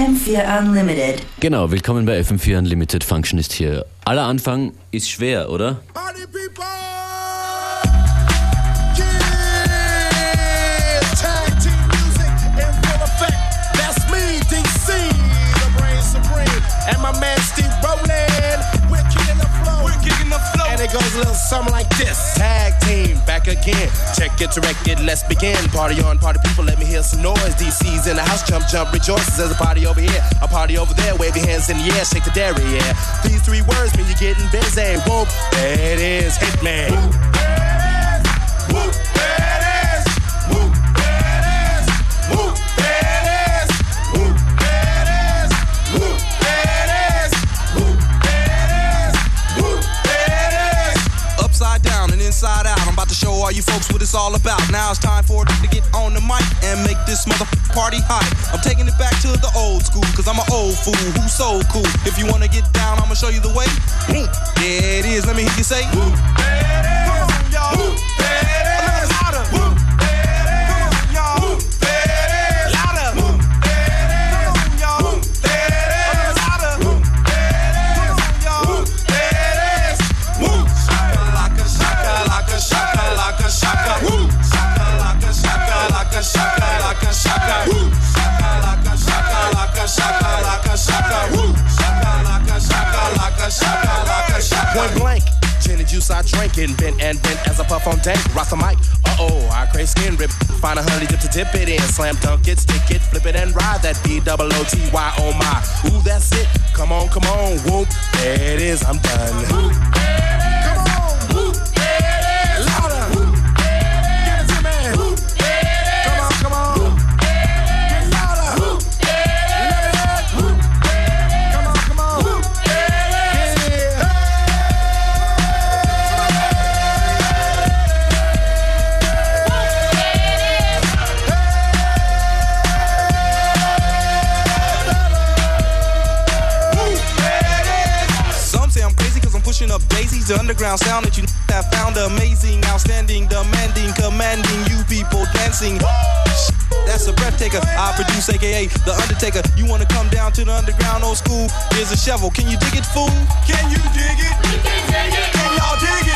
FM4 Unlimited. Genau, willkommen bei FM4 Unlimited. Function ist hier. Aller Anfang ist schwer, oder? Goes a little something like this. Tag team, back again. Check it, direct it, let's begin. Party on, party people, let me hear some noise. DC's in the house, jump, jump, rejoices. There's a party over here, a party over there. Wave your hands in the air, shake the dairy, yeah. These three words mean you're getting busy. Whoop, it is, Hitman. Whoop. Whoop, you folks what it's all about. Now it's time for to get on the mic and make this mother party hot. I'm taking it back to the old school, cause I'm an old fool who's so cool. If you wanna get down, I'ma show you the way. Boom. There it is, let me hear you say. Woo. Y'all. A I drink and bent and bent as I puff on dank. Rock the mic. Uh oh, I crave skin rip. Find a honey dip to dip it in. Slam dunk it, stick it, flip it and ride that B double O T Y. Oh my. Ooh, that's it. Come on, come on. Whoop. There it is. I'm done. Whoop, Come on. Whoop. The underground sound that you have found amazing, outstanding, demanding, commanding you people dancing. That's a breath taker. I produce, aka The Undertaker. You wanna come down to the underground old school? Here's a shovel. Can you dig it, fool? Can you dig it? Can y'all dig it?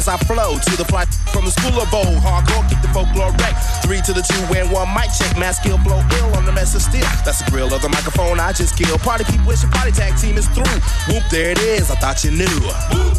As I flow to the fly from the school of bold. Hardcore, kick the folklore wreck. Three to the two and one mic check. Mass skill blow ill on the mess of steel. That's the grill of the microphone I just killed. Party people wish your party tag team is through. Whoop, there it is. I thought you knew. Whoop,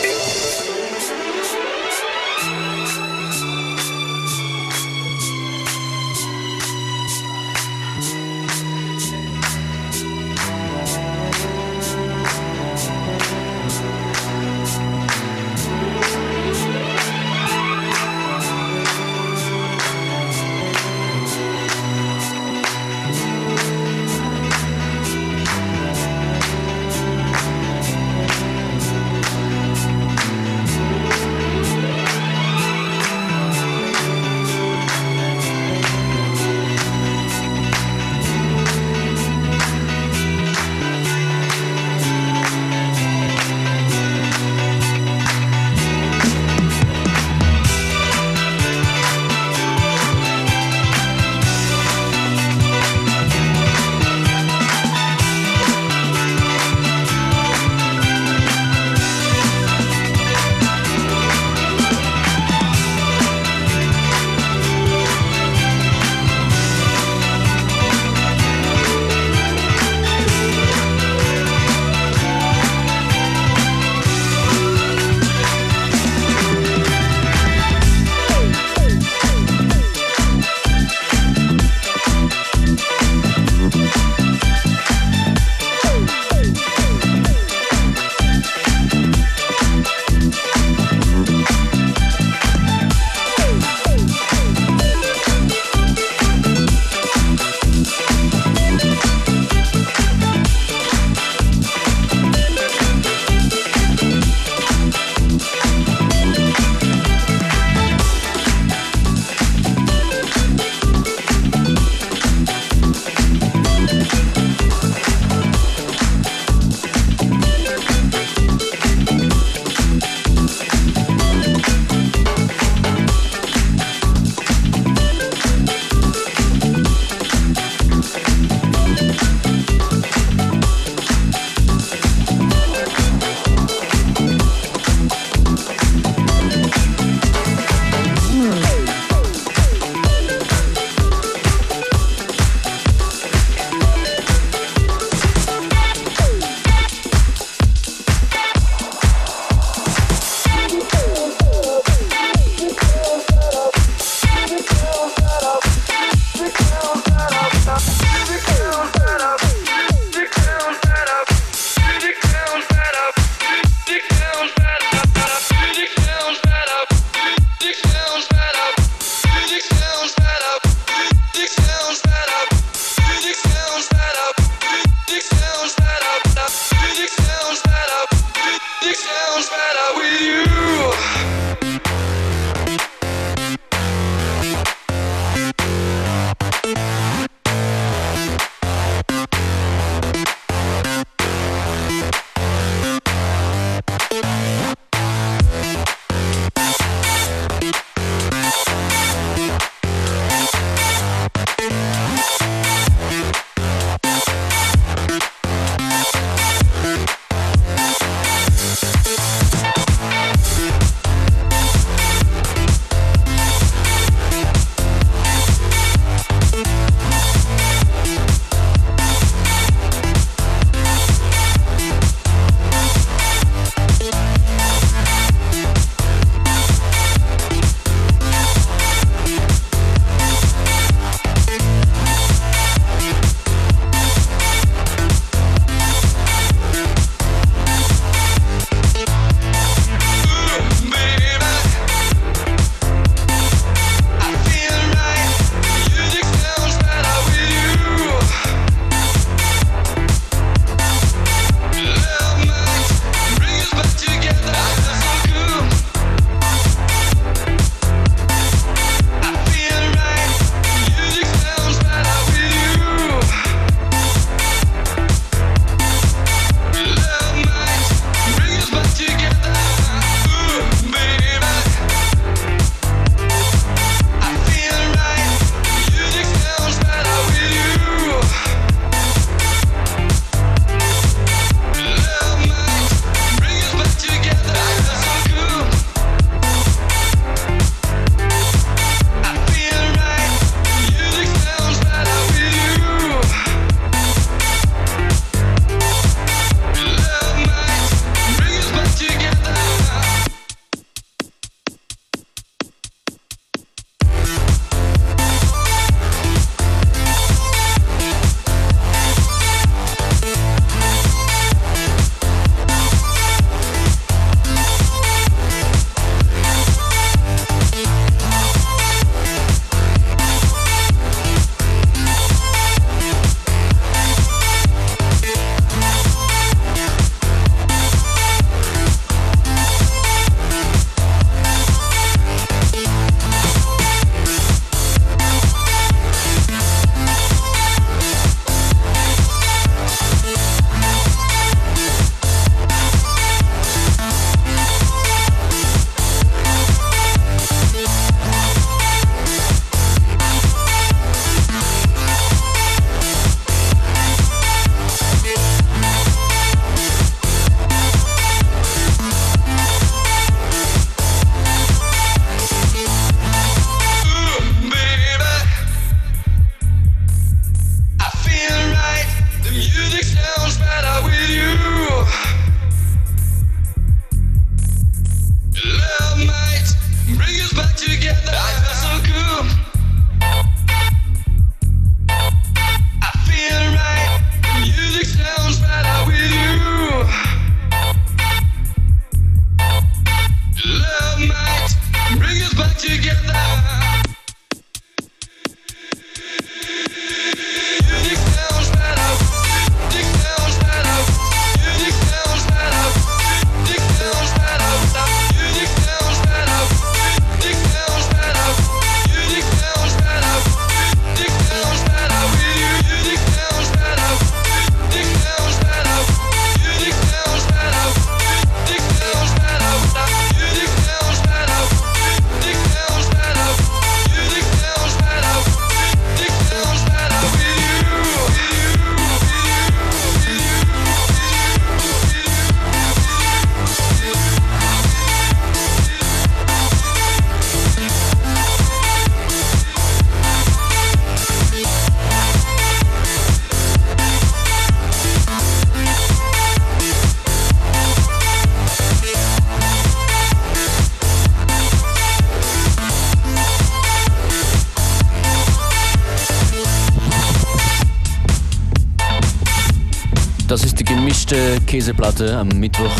Käseplatte am Mittwoch,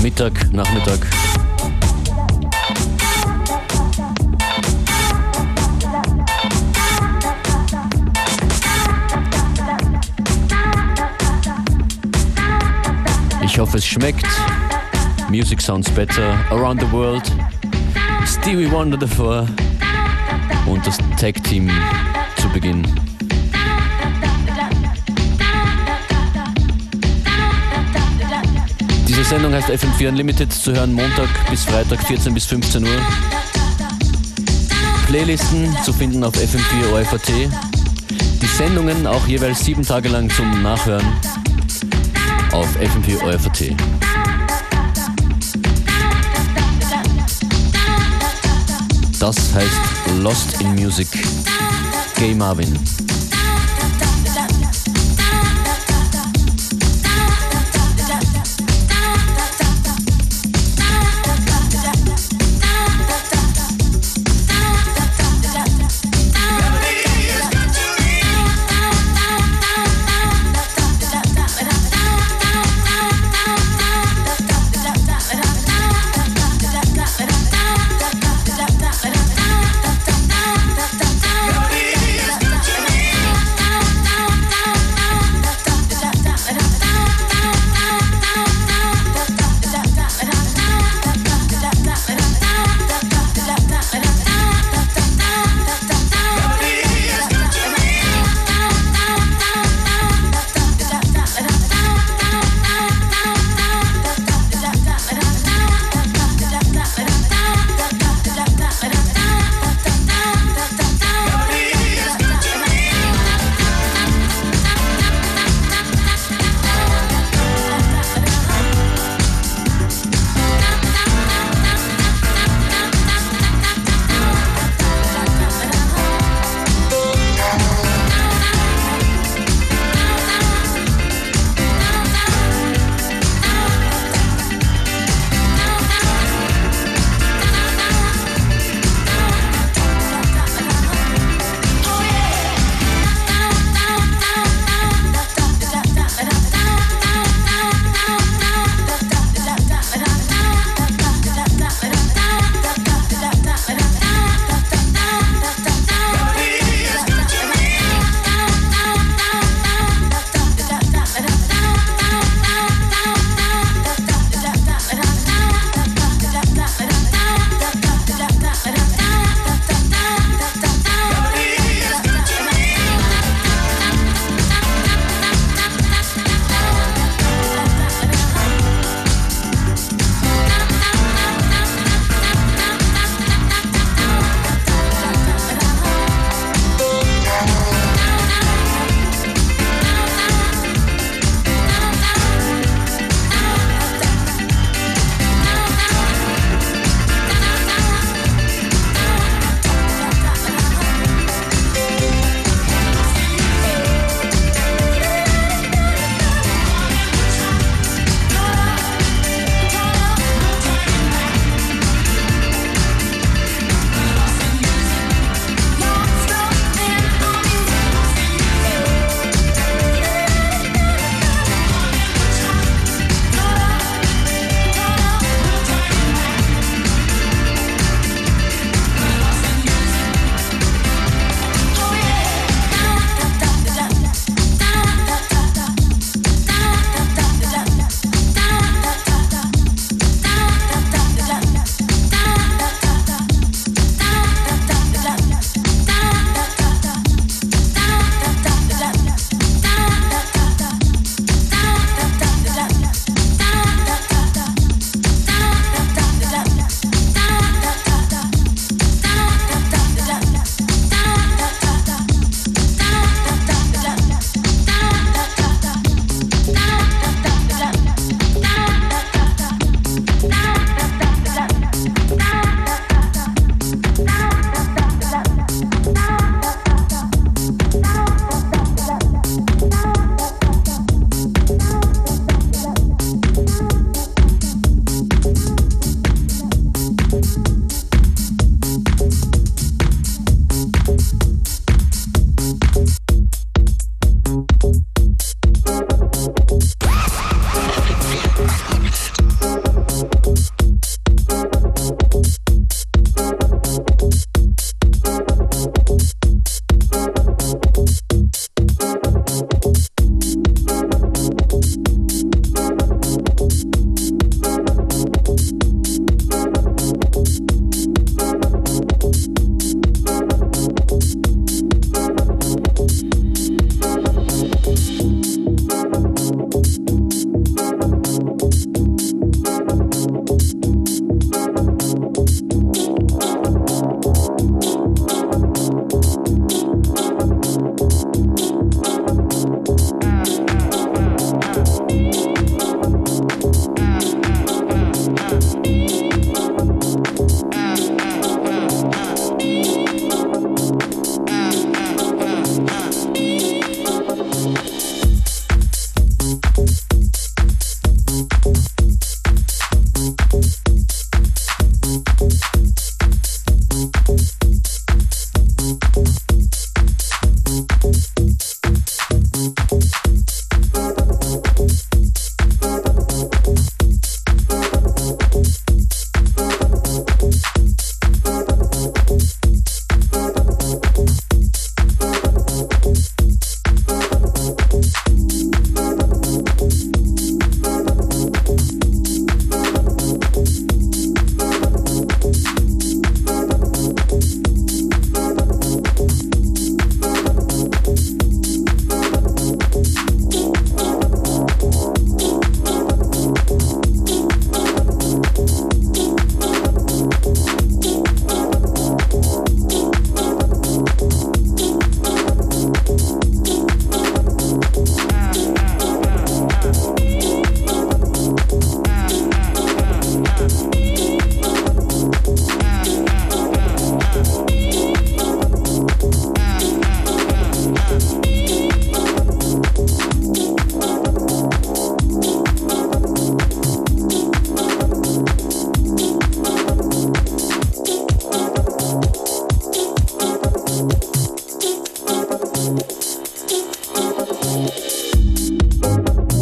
Mittag, Nachmittag. Ich hoffe, es schmeckt. Music sounds better around the world. Stevie Wonder davor und das Tag Team zu Beginn. Diese Sendung heißt FM4 Unlimited zu hören Montag bis Freitag 14 bis 15 Uhr. Playlisten zu finden auf FM4 OFAT. Die Sendungen auch jeweils sieben Tage lang zum Nachhören auf FM4 OFAT. Das heißt Lost in Music. Gay Marvin.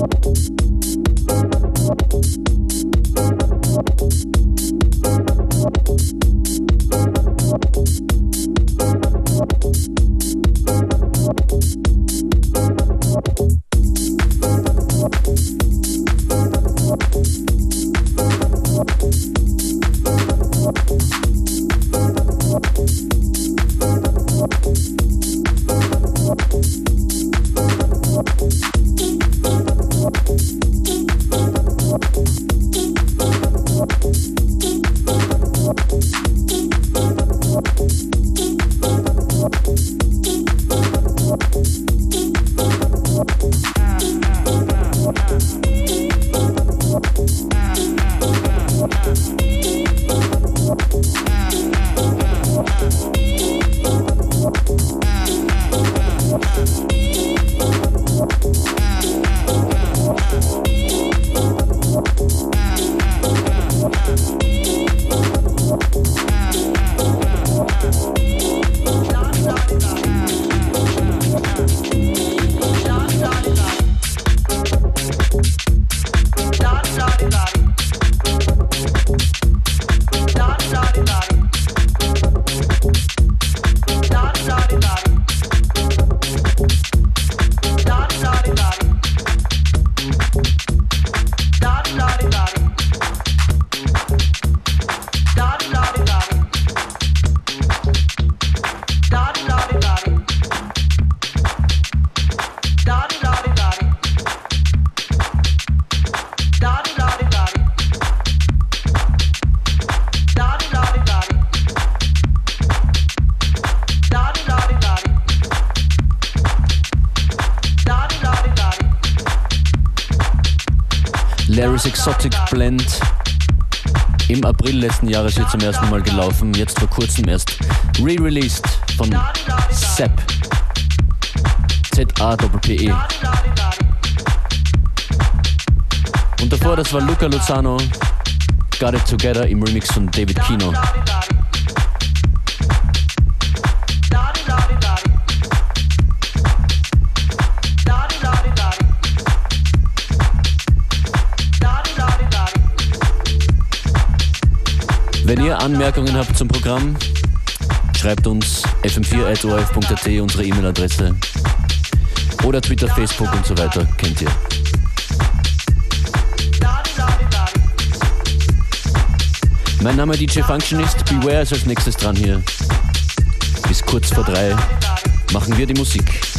Thank you. Larry's Exotic Blend. Im April letzten Jahres hier zum ersten Mal gelaufen, jetzt vor kurzem erst re-released von Sepp. Z-A-P-P-E. Und davor, das war Luca Lozano, Got It Together im Remix von David Kino. Wenn ihr Anmerkungen habt zum Programm, schreibt uns fm4.orf.at, unsere E-Mail-Adresse. Oder Twitter, Facebook und so weiter, kennt ihr. Mein Name DJ Functionist, Beware ist als nächstes dran hier. Bis kurz vor drei machen wir die Musik.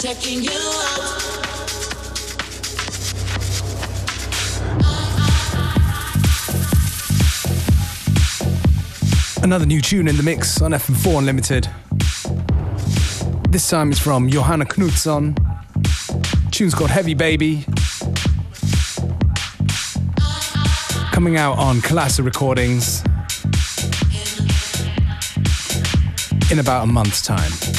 Checking you out. Another new tune in the mix on FM4 Unlimited. This time it's from Johanna Knutsson. Tune's called Heavy Baby. Coming out on Kalasa Recordings in about a month's time.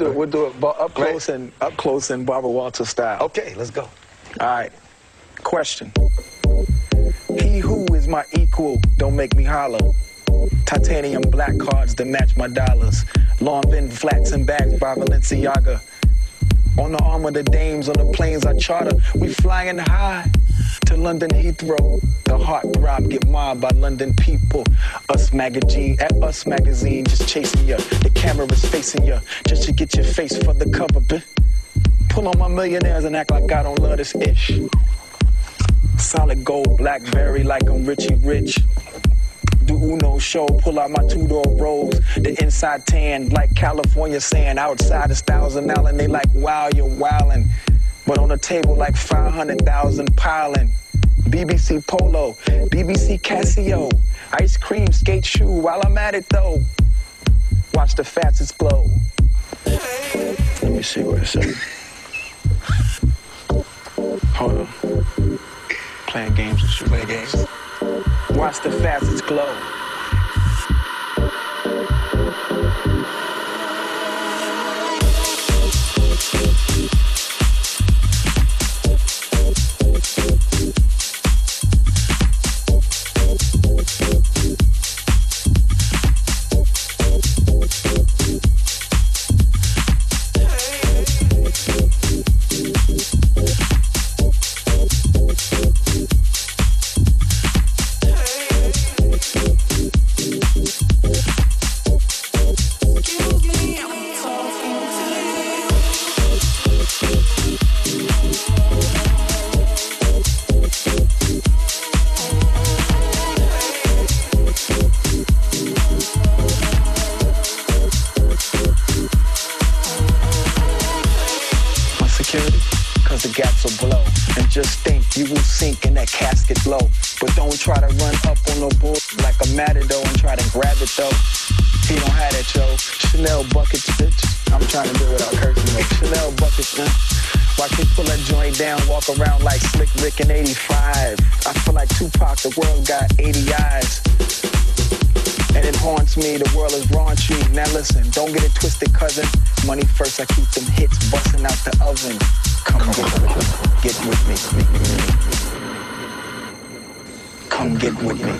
Do it. We'll do it up close right. and up close in Barbara Walters style. Okay, let's go. All right. Question. He who is my equal, don't make me hollow. Titanium black cards that match my dollars. Long been flats and bags by Balenciaga. On the arm of the dames, on the planes I charter, we flying high to London Heathrow. The heart throb get mobbed by London people. Us magazine, at Us magazine, just chasing you. The camera's facing you, just to get your face for the cover. Bitch. Pull on my millionaires and act like I don't love this ish. Solid gold, blackberry like I'm Richie Rich. Do Uno show, pull out my two door rolls. The inside tan like California sand. Outside is thousand and they like wow, you're wildin'. But on the table like 500,000 piling. BBC Polo, BBC Casio, ice cream skate shoe while I'm at it though. Watch the fastest glow. Let me see what it says. Hold on. Playing games and shit. Playing games. Watch the fastest glow. I keep them hits busting out the oven. Come, Come get with me. Get with me. Come get with me.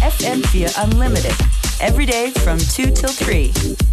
FM4 Unlimited. Every day from 2 till 3.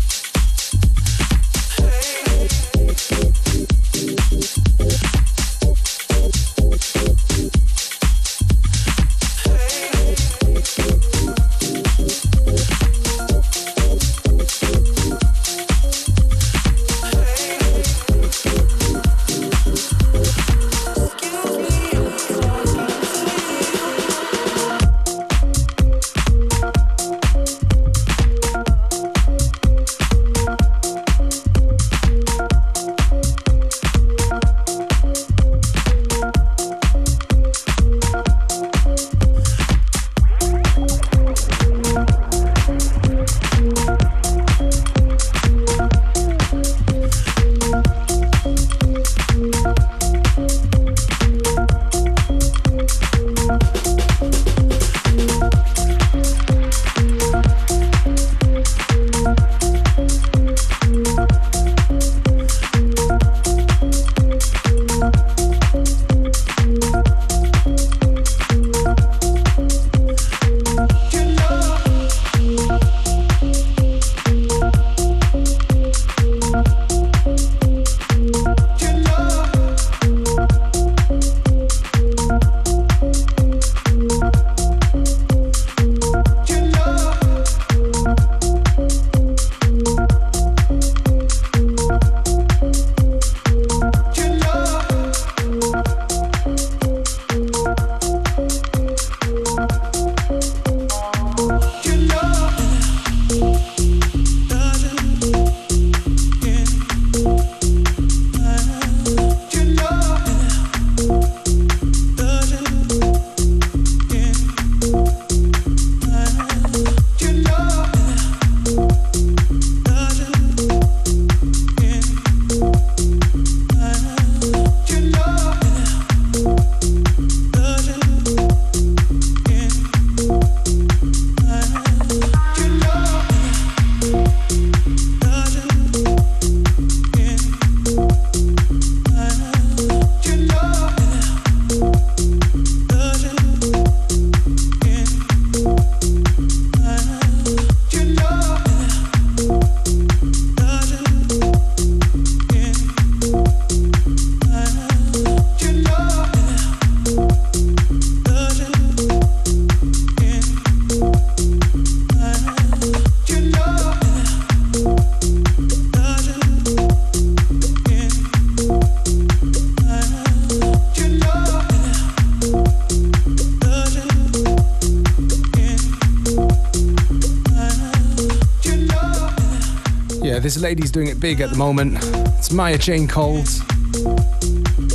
This doing it big at the moment. It's Maya Jane Coles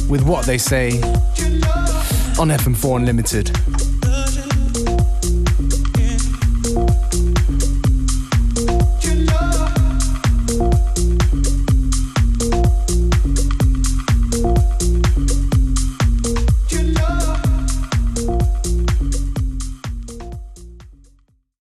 with What They Say on FM4 Unlimited.